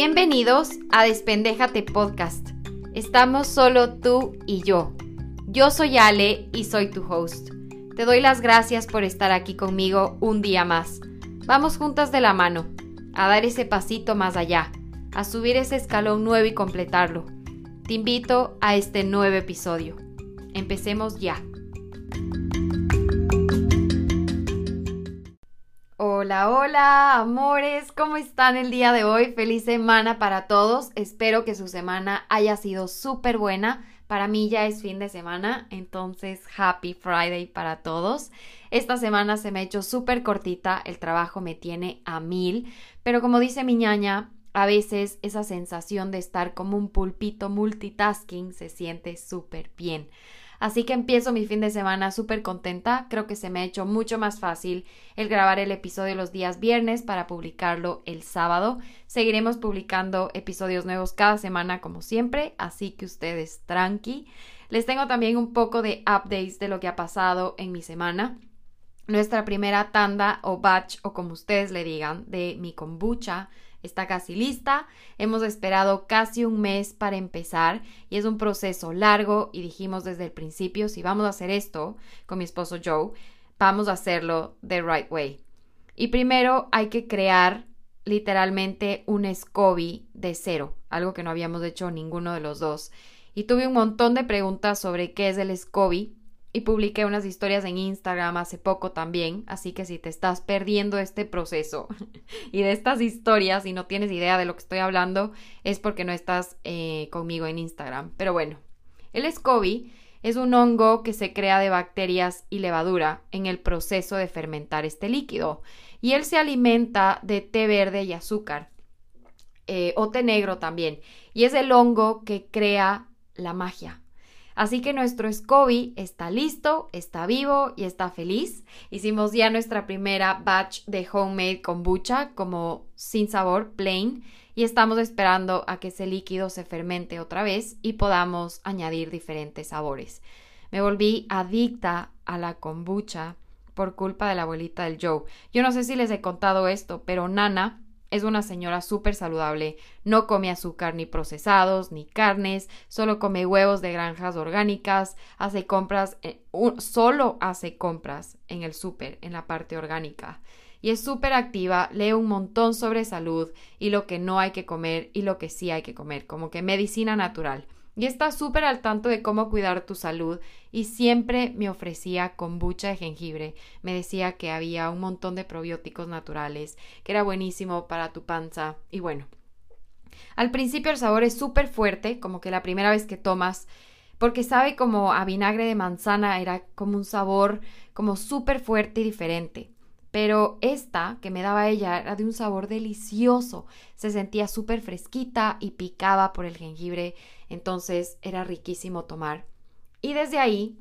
Bienvenidos a Despendéjate Podcast. Estamos solo tú y yo. Yo soy Ale y soy tu host. Te doy las gracias por estar aquí conmigo un día más. Vamos juntas de la mano, a dar ese pasito más allá, a subir ese escalón nuevo y completarlo. Te invito a este nuevo episodio. Empecemos ya. Hola, hola, amores, ¿cómo están el día de hoy? Feliz semana para todos. Espero que su semana haya sido súper buena. Para mí ya es fin de semana, entonces Happy Friday para todos. Esta semana se me ha hecho súper cortita, el trabajo me tiene a mil, pero como dice mi ñaña, a veces esa sensación de estar como un pulpito multitasking se siente súper bien. Así que empiezo mi fin de semana súper contenta. Creo que se me ha hecho mucho más fácil el grabar el episodio los días viernes para publicarlo el sábado. Seguiremos publicando episodios nuevos cada semana como siempre, así que ustedes tranqui. Les tengo también un poco de updates de lo que ha pasado en mi semana. Nuestra primera tanda o batch o como ustedes le digan de mi kombucha está casi lista. Hemos esperado casi un mes para empezar y es un proceso largo y dijimos desde el principio, si vamos a hacer esto con mi esposo Joe, vamos a hacerlo the right way. Y primero hay que crear literalmente un SCOBY de cero, algo que no habíamos hecho ninguno de los dos. Y tuve un montón de preguntas sobre qué es el SCOBY y publiqué unas historias en Instagram hace poco también, así que si te estás perdiendo este proceso y de estas historias y no tienes idea de lo que estoy hablando, es porque no estás eh, conmigo en Instagram. Pero bueno, el SCOBY es un hongo que se crea de bacterias y levadura en el proceso de fermentar este líquido y él se alimenta de té verde y azúcar eh, o té negro también y es el hongo que crea la magia Así que nuestro SCOBY está listo, está vivo y está feliz. Hicimos ya nuestra primera batch de homemade kombucha como sin sabor, plain, y estamos esperando a que ese líquido se fermente otra vez y podamos añadir diferentes sabores. Me volví adicta a la kombucha por culpa de la abuelita del Joe. Yo no sé si les he contado esto, pero Nana es una señora súper saludable, no come azúcar ni procesados, ni carnes, solo come huevos de granjas orgánicas, hace compras, eh, solo hace compras en el súper, en la parte orgánica. Y es súper activa, lee un montón sobre salud y lo que no hay que comer y lo que sí hay que comer, como que medicina natural y está súper al tanto de cómo cuidar tu salud y siempre me ofrecía kombucha de jengibre. Me decía que había un montón de probióticos naturales, que era buenísimo para tu panza y bueno. Al principio el sabor es súper fuerte, como que la primera vez que tomas, porque sabe como a vinagre de manzana, era como un sabor como súper fuerte y diferente. Pero esta que me daba ella era de un sabor delicioso. Se sentía súper fresquita y picaba por el jengibre. Entonces era riquísimo tomar. Y desde ahí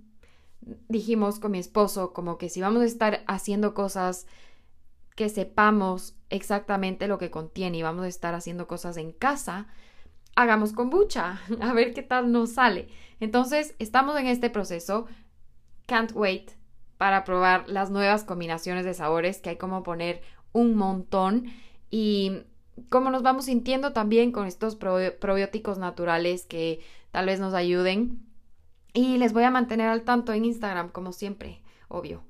dijimos con mi esposo como que si vamos a estar haciendo cosas que sepamos exactamente lo que contiene y vamos a estar haciendo cosas en casa, hagamos kombucha, a ver qué tal nos sale. Entonces, estamos en este proceso. Can't wait para probar las nuevas combinaciones de sabores que hay como poner un montón y cómo nos vamos sintiendo también con estos probióticos naturales que tal vez nos ayuden. Y les voy a mantener al tanto en Instagram, como siempre, obvio.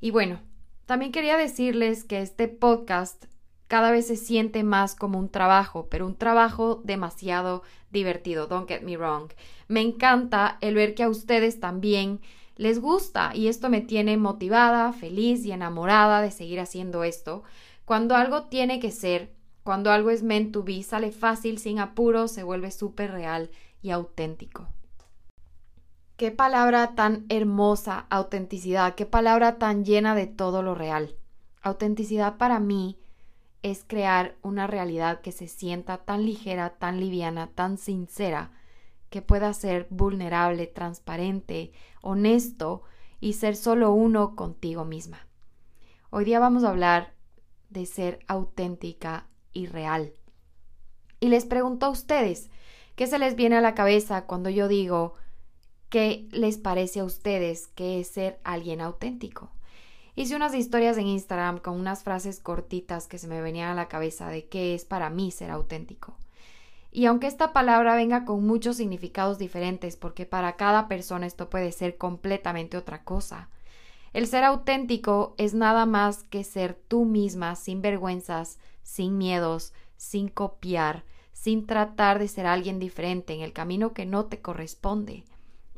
Y bueno, también quería decirles que este podcast cada vez se siente más como un trabajo, pero un trabajo demasiado divertido, don't get me wrong. Me encanta el ver que a ustedes también les gusta y esto me tiene motivada, feliz y enamorada de seguir haciendo esto. Cuando algo tiene que ser, cuando algo es meant to be, sale fácil, sin apuro, se vuelve súper real y auténtico. Qué palabra tan hermosa, autenticidad, qué palabra tan llena de todo lo real. Autenticidad para mí es crear una realidad que se sienta tan ligera, tan liviana, tan sincera, que pueda ser vulnerable, transparente, honesto y ser solo uno contigo misma. Hoy día vamos a hablar de ser auténtica y real. Y les pregunto a ustedes, ¿qué se les viene a la cabeza cuando yo digo qué les parece a ustedes que es ser alguien auténtico? Hice unas historias en Instagram con unas frases cortitas que se me venían a la cabeza de qué es para mí ser auténtico. Y aunque esta palabra venga con muchos significados diferentes, porque para cada persona esto puede ser completamente otra cosa, el ser auténtico es nada más que ser tú misma, sin vergüenzas, sin miedos, sin copiar, sin tratar de ser alguien diferente en el camino que no te corresponde.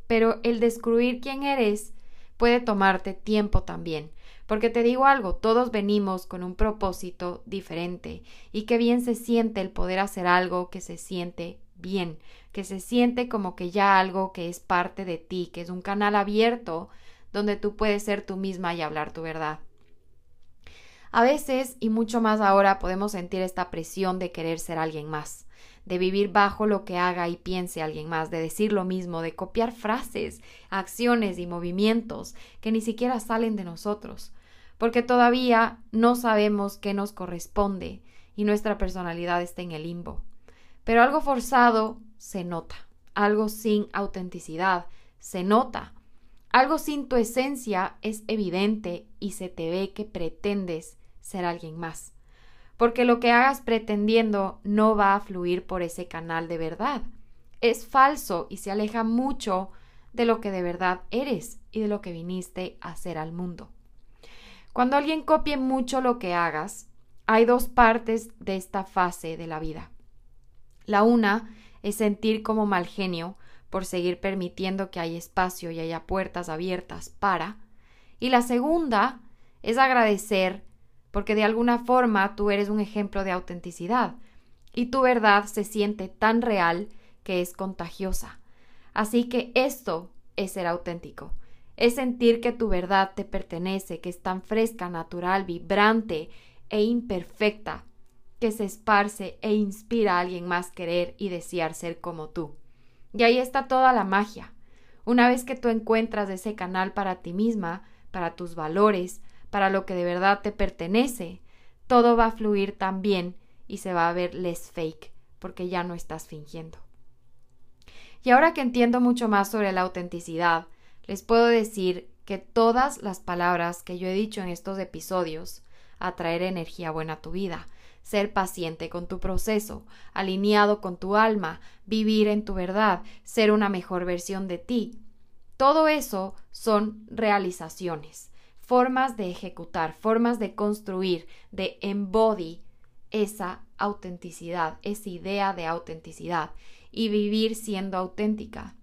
Pero el descubrir quién eres puede tomarte tiempo también, porque te digo algo, todos venimos con un propósito diferente y qué bien se siente el poder hacer algo que se siente bien, que se siente como que ya algo que es parte de ti, que es un canal abierto donde tú puedes ser tú misma y hablar tu verdad. A veces, y mucho más ahora, podemos sentir esta presión de querer ser alguien más, de vivir bajo lo que haga y piense alguien más, de decir lo mismo, de copiar frases, acciones y movimientos que ni siquiera salen de nosotros, porque todavía no sabemos qué nos corresponde y nuestra personalidad está en el limbo. Pero algo forzado se nota, algo sin autenticidad se nota, algo sin tu esencia es evidente y se te ve que pretendes ser alguien más. Porque lo que hagas pretendiendo no va a fluir por ese canal de verdad. Es falso y se aleja mucho de lo que de verdad eres y de lo que viniste a hacer al mundo. Cuando alguien copie mucho lo que hagas, hay dos partes de esta fase de la vida. La una es sentir como mal genio por seguir permitiendo que haya espacio y haya puertas abiertas para. Y la segunda es agradecer porque de alguna forma tú eres un ejemplo de autenticidad y tu verdad se siente tan real que es contagiosa. Así que esto es ser auténtico, es sentir que tu verdad te pertenece, que es tan fresca, natural, vibrante e imperfecta, que se esparce e inspira a alguien más querer y desear ser como tú. Y ahí está toda la magia. Una vez que tú encuentras ese canal para ti misma, para tus valores, para lo que de verdad te pertenece, todo va a fluir tan bien y se va a ver less fake, porque ya no estás fingiendo. Y ahora que entiendo mucho más sobre la autenticidad, les puedo decir que todas las palabras que yo he dicho en estos episodios, atraer energía buena a tu vida, ser paciente con tu proceso, alineado con tu alma, vivir en tu verdad, ser una mejor versión de ti. Todo eso son realizaciones, formas de ejecutar, formas de construir, de embody esa autenticidad, esa idea de autenticidad y vivir siendo auténtica.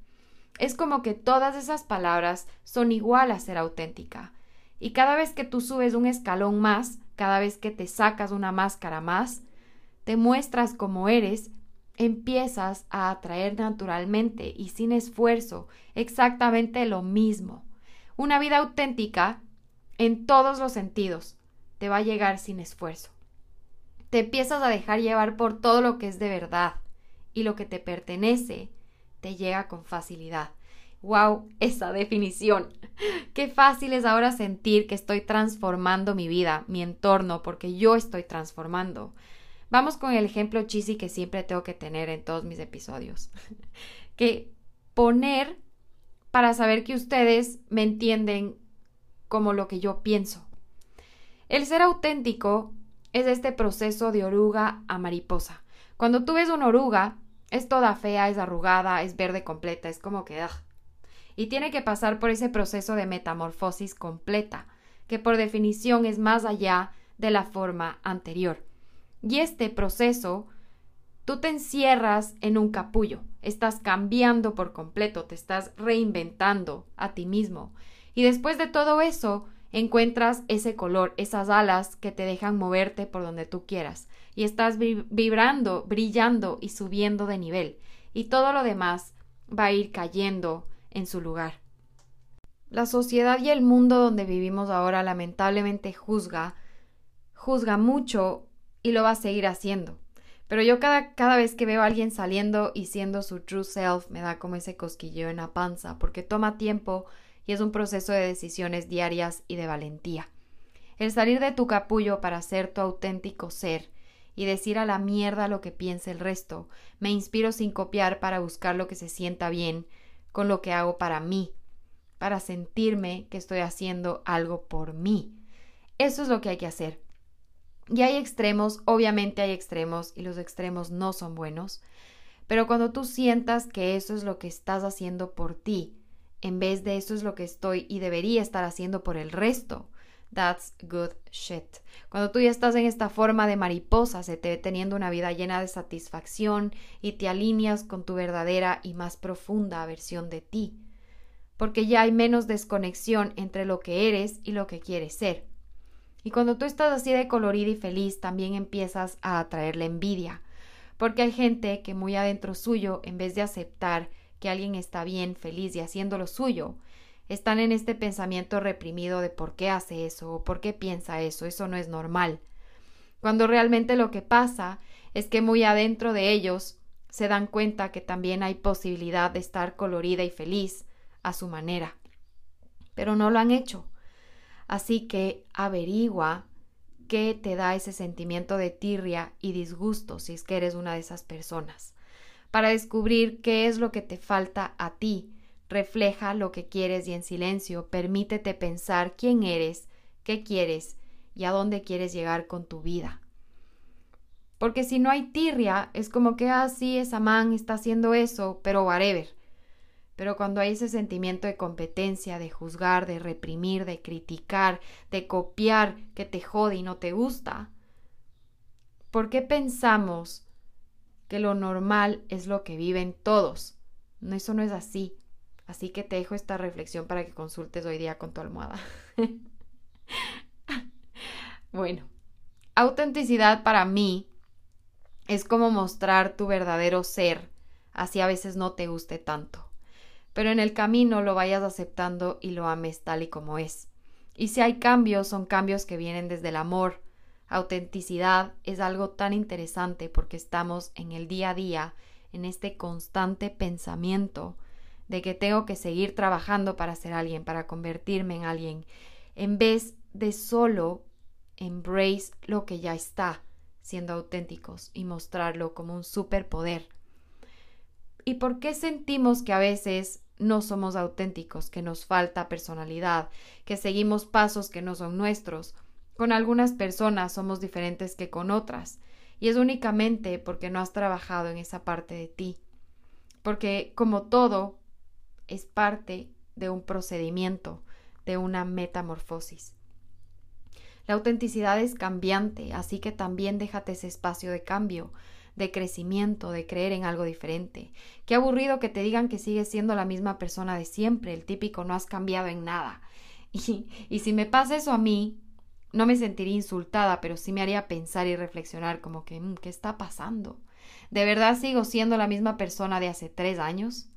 Es como que todas esas palabras son igual a ser auténtica. Y cada vez que tú subes un escalón más, cada vez que te sacas una máscara más, te muestras como eres, empiezas a atraer naturalmente y sin esfuerzo exactamente lo mismo. Una vida auténtica en todos los sentidos te va a llegar sin esfuerzo. Te empiezas a dejar llevar por todo lo que es de verdad y lo que te pertenece llega con facilidad. ¡Wow! Esa definición. Qué fácil es ahora sentir que estoy transformando mi vida, mi entorno, porque yo estoy transformando. Vamos con el ejemplo cheesy que siempre tengo que tener en todos mis episodios. que poner para saber que ustedes me entienden como lo que yo pienso. El ser auténtico es este proceso de oruga a mariposa. Cuando tú ves una oruga, es toda fea, es arrugada, es verde completa, es como que y tiene que pasar por ese proceso de metamorfosis completa, que por definición es más allá de la forma anterior. Y este proceso, tú te encierras en un capullo, estás cambiando por completo, te estás reinventando a ti mismo. Y después de todo eso, encuentras ese color, esas alas que te dejan moverte por donde tú quieras. Y estás vibrando, brillando y subiendo de nivel. Y todo lo demás va a ir cayendo en su lugar. La sociedad y el mundo donde vivimos ahora lamentablemente juzga, juzga mucho y lo va a seguir haciendo. Pero yo cada, cada vez que veo a alguien saliendo y siendo su true self me da como ese cosquilleo en la panza, porque toma tiempo y es un proceso de decisiones diarias y de valentía. El salir de tu capullo para ser tu auténtico ser y decir a la mierda lo que piense el resto, me inspiro sin copiar para buscar lo que se sienta bien, con lo que hago para mí, para sentirme que estoy haciendo algo por mí. Eso es lo que hay que hacer. Y hay extremos, obviamente hay extremos y los extremos no son buenos, Pero cuando tú sientas que eso es lo que estás haciendo por ti, en vez de eso es lo que estoy y debería estar haciendo por el resto, that's good shit. Cuando tú ya estás en esta forma de mariposa, se te ve teniendo una vida llena de satisfacción y te alineas con tu verdadera y más profunda versión de ti. Porque ya hay menos desconexión entre lo que eres y lo que quieres ser. Y cuando tú estás así de colorida y feliz, también empiezas a atraer la envidia. Porque hay gente que muy adentro suyo, en vez de aceptar que alguien está bien, feliz y haciendo lo suyo, están en este pensamiento reprimido de por qué hace eso o por qué piensa eso, eso no es normal. Cuando realmente lo que pasa es que muy adentro de ellos se dan cuenta que también hay posibilidad de estar colorida y feliz a su manera. Pero no lo han hecho. Así que averigua qué te da ese sentimiento de tirria y disgusto si es que eres una de esas personas, para descubrir qué es lo que te falta a ti. Refleja lo que quieres y en silencio permítete pensar quién eres, qué quieres y a dónde quieres llegar con tu vida. Porque si no hay tirria, es como que, ah, sí, esa man está haciendo eso, pero whatever. Pero cuando hay ese sentimiento de competencia, de juzgar, de reprimir, de criticar, de copiar que te jode y no te gusta, ¿por qué pensamos que lo normal es lo que viven todos? No, eso no es así. Así que te dejo esta reflexión para que consultes hoy día con tu almohada. bueno, autenticidad para mí es como mostrar tu verdadero ser, así a veces no te guste tanto pero en el camino lo vayas aceptando y lo ames tal y como es. Y si hay cambios, son cambios que vienen desde el amor. Autenticidad es algo tan interesante porque estamos en el día a día, en este constante pensamiento de que tengo que seguir trabajando para ser alguien, para convertirme en alguien, en vez de solo embrace lo que ya está, siendo auténticos y mostrarlo como un superpoder. ¿Y por qué sentimos que a veces no somos auténticos, que nos falta personalidad, que seguimos pasos que no son nuestros. Con algunas personas somos diferentes que con otras, y es únicamente porque no has trabajado en esa parte de ti. Porque como todo, es parte de un procedimiento, de una metamorfosis. La autenticidad es cambiante, así que también déjate ese espacio de cambio, de crecimiento, de creer en algo diferente. Qué aburrido que te digan que sigues siendo la misma persona de siempre, el típico no has cambiado en nada. Y, y si me pasa eso a mí, no me sentiría insultada, pero sí me haría pensar y reflexionar como que, mm, ¿qué está pasando? ¿De verdad sigo siendo la misma persona de hace tres años?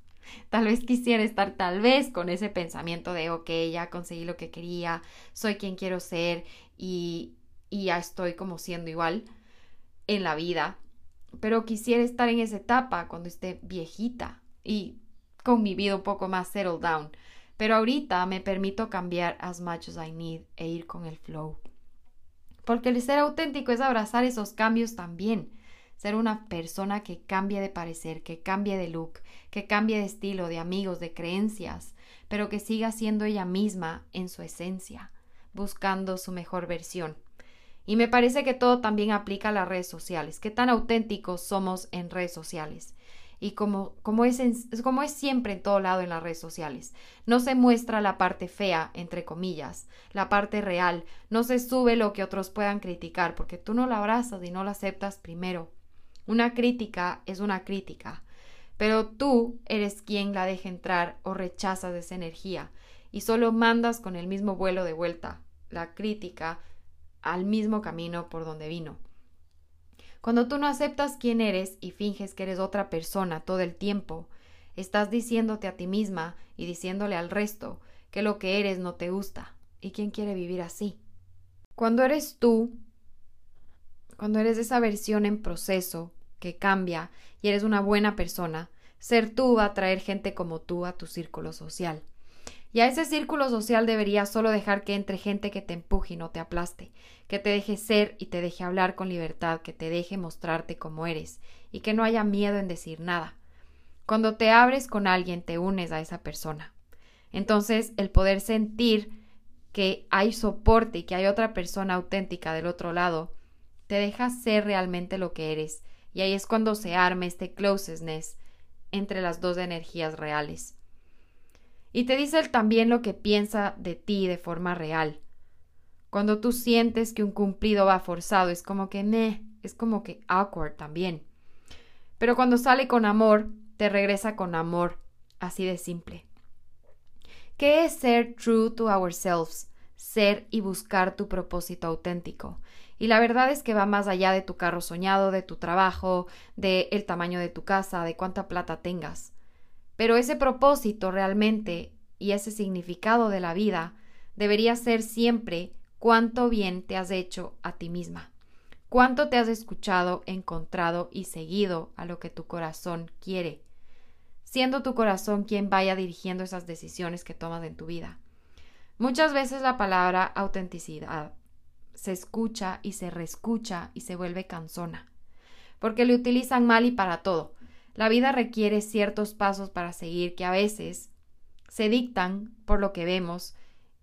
Tal vez quisiera estar tal vez con ese pensamiento de, ok, ya conseguí lo que quería, soy quien quiero ser y, y ya estoy como siendo igual en la vida pero quisiera estar en esa etapa cuando esté viejita y con mi vida un poco más settled down. Pero ahorita me permito cambiar as much as I need e ir con el flow. Porque el ser auténtico es abrazar esos cambios también. Ser una persona que cambie de parecer, que cambie de look, que cambie de estilo, de amigos, de creencias, pero que siga siendo ella misma en su esencia, buscando su mejor versión. Y me parece que todo también aplica a las redes sociales. Qué tan auténticos somos en redes sociales. Y como, como, es como es siempre en todo lado en las redes sociales. No se muestra la parte fea, entre comillas, la parte real. No se sube lo que otros puedan criticar, porque tú no la abrazas y no la aceptas primero. Una crítica es una crítica, pero tú eres quien la deja entrar o rechazas esa energía y solo mandas con el mismo vuelo de vuelta. La crítica al mismo camino por donde vino. Cuando tú no aceptas quién eres y finges que eres otra persona todo el tiempo, estás diciéndote a ti misma y diciéndole al resto que lo que eres no te gusta. ¿Y quién quiere vivir así? Cuando eres tú, cuando eres esa versión en proceso que cambia y eres una buena persona, ser tú va a traer gente como tú a tu círculo social. Y a ese círculo social deberías solo dejar que entre gente que te empuje y no te aplaste, que te deje ser y te deje hablar con libertad, que te deje mostrarte como eres y que no haya miedo en decir nada. Cuando te abres con alguien te unes a esa persona. Entonces el poder sentir que hay soporte y que hay otra persona auténtica del otro lado, te deja ser realmente lo que eres, y ahí es cuando se arma este closeness entre las dos energías reales. Y te dice él también lo que piensa de ti de forma real. Cuando tú sientes que un cumplido va forzado, es como que meh, es como que awkward también. Pero cuando sale con amor, te regresa con amor, así de simple. ¿Qué es ser true to ourselves? Ser y buscar tu propósito auténtico. Y la verdad es que va más allá de tu carro soñado, de tu trabajo, de el tamaño de tu casa, de cuánta plata tengas. Pero ese propósito realmente y ese significado de la vida debería ser siempre cuánto bien te has hecho a ti misma, cuánto te has escuchado, encontrado y seguido a lo que tu corazón quiere, siendo tu corazón quien vaya dirigiendo esas decisiones que tomas en tu vida. Muchas veces la palabra autenticidad se escucha y se reescucha y se vuelve cansona, porque le utilizan mal y para todo. La vida requiere ciertos pasos para seguir que a veces se dictan por lo que vemos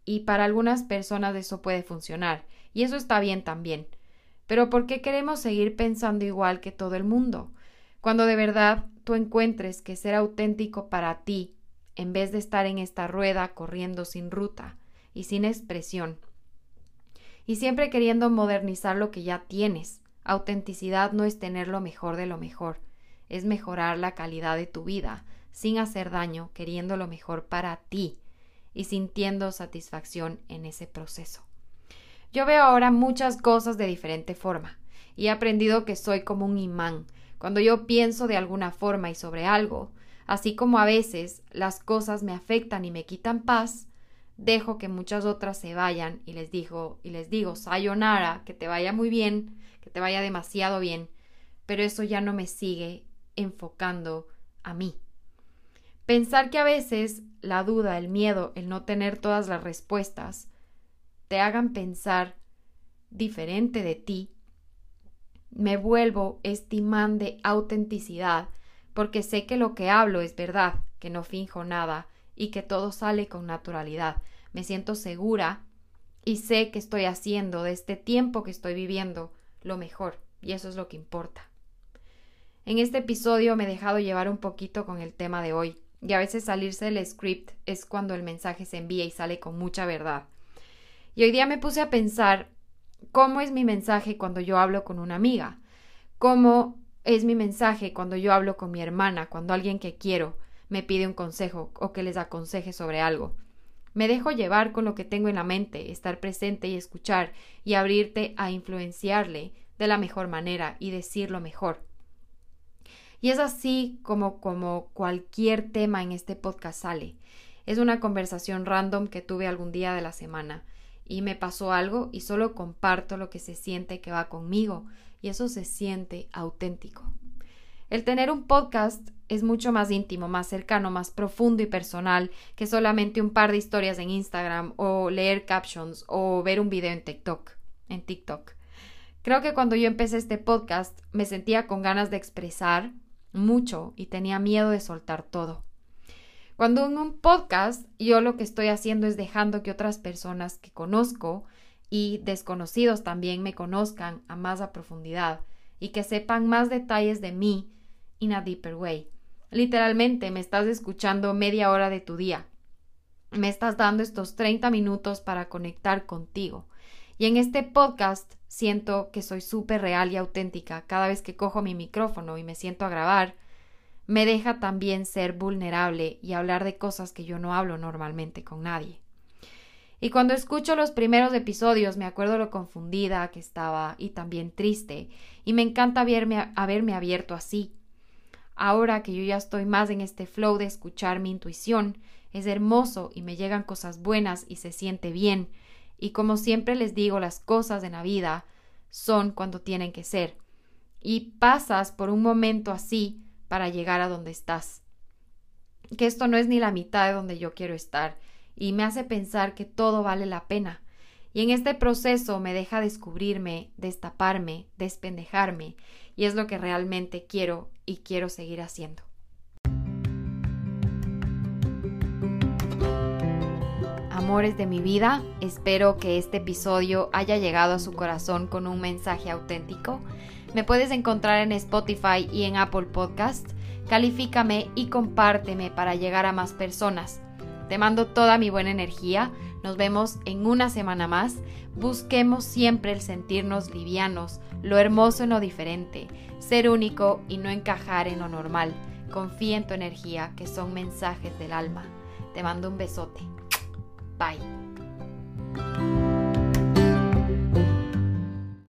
y para algunas personas eso puede funcionar, y eso está bien también. Pero ¿por qué queremos seguir pensando igual que todo el mundo? Cuando de verdad tú encuentres que ser auténtico para ti, en vez de estar en esta rueda corriendo sin ruta y sin expresión, y siempre queriendo modernizar lo que ya tienes. Autenticidad no es tener lo mejor de lo mejor, es mejorar la calidad de tu vida, sin hacer daño, queriendo lo mejor para ti, y sintiendo satisfacción en ese proceso. Yo veo ahora muchas cosas de diferente forma y he aprendido que soy como un imán. Cuando yo pienso de alguna forma y sobre algo, así como a veces las cosas me afectan y me quitan paz, dejo que muchas otras se vayan y les digo y les digo sayonara, que te vaya muy bien, que te vaya demasiado bien, pero eso ya no me sigue enfocando a mí. Pensar que a veces la duda, el miedo, el no tener todas las respuestas, te hagan pensar diferente de ti, me vuelvo estimán de autenticidad, porque sé que lo que hablo es verdad, que no finjo nada y que todo sale con naturalidad. Me siento segura y sé que estoy haciendo de este tiempo que estoy viviendo lo mejor, y eso es lo que importa. En este episodio me he dejado llevar un poquito con el tema de hoy, y a veces salirse del script es cuando el mensaje se envía y sale con mucha verdad. Y hoy día me puse a pensar cómo es mi mensaje cuando yo hablo con una amiga, cómo es mi mensaje cuando yo hablo con mi hermana, cuando alguien que quiero me pide un consejo o que les aconseje sobre algo. Me dejo llevar con lo que tengo en la mente, estar presente y escuchar y abrirte a influenciarle de la mejor manera y decirlo mejor. Y es así como, como cualquier tema en este podcast sale. Es una conversación random que tuve algún día de la semana y me pasó algo y solo comparto lo que se siente que va conmigo y eso se siente auténtico. El tener un podcast es mucho más íntimo, más cercano, más profundo y personal que solamente un par de historias en Instagram o leer captions o ver un video en TikTok, en TikTok. Creo que cuando yo empecé este podcast me sentía con ganas de expresar mucho y tenía miedo de soltar todo. Cuando en un podcast yo lo que estoy haciendo es dejando que otras personas que conozco y desconocidos también me conozcan a más profundidad y que sepan más detalles de mí in a deeper way. Literalmente me estás escuchando media hora de tu día. Me estás dando estos 30 minutos para conectar contigo. Y en este podcast siento que soy súper real y auténtica cada vez que cojo mi micrófono y me siento a grabar. Me deja también ser vulnerable y hablar de cosas que yo no hablo normalmente con nadie. Y cuando escucho los primeros episodios me acuerdo lo confundida que estaba y también triste, y me encanta haberme abierto así. Ahora que yo ya estoy más en este flow de escuchar mi intuición, es hermoso y me llegan cosas buenas y se siente bien, y como siempre les digo, las cosas en la vida son cuando tienen que ser. Y pasas por un momento así para llegar a donde estás. Que esto no es ni la mitad de donde yo quiero estar y me hace pensar que todo vale la pena. Y en este proceso me deja descubrirme, destaparme, despendejarme, y es lo que realmente quiero y quiero seguir haciendo. amores de mi vida. Espero que este episodio haya llegado a su corazón con un mensaje auténtico. Me puedes encontrar en Spotify y en Apple Podcast. Califícame y compárteme para llegar a más personas. Te mando toda mi buena energía. Nos vemos en una semana más. Busquemos siempre el sentirnos livianos, lo hermoso en lo diferente, ser único y no encajar en lo normal. Confía en tu energía, que son mensajes del alma. Te mando un besote. Bye.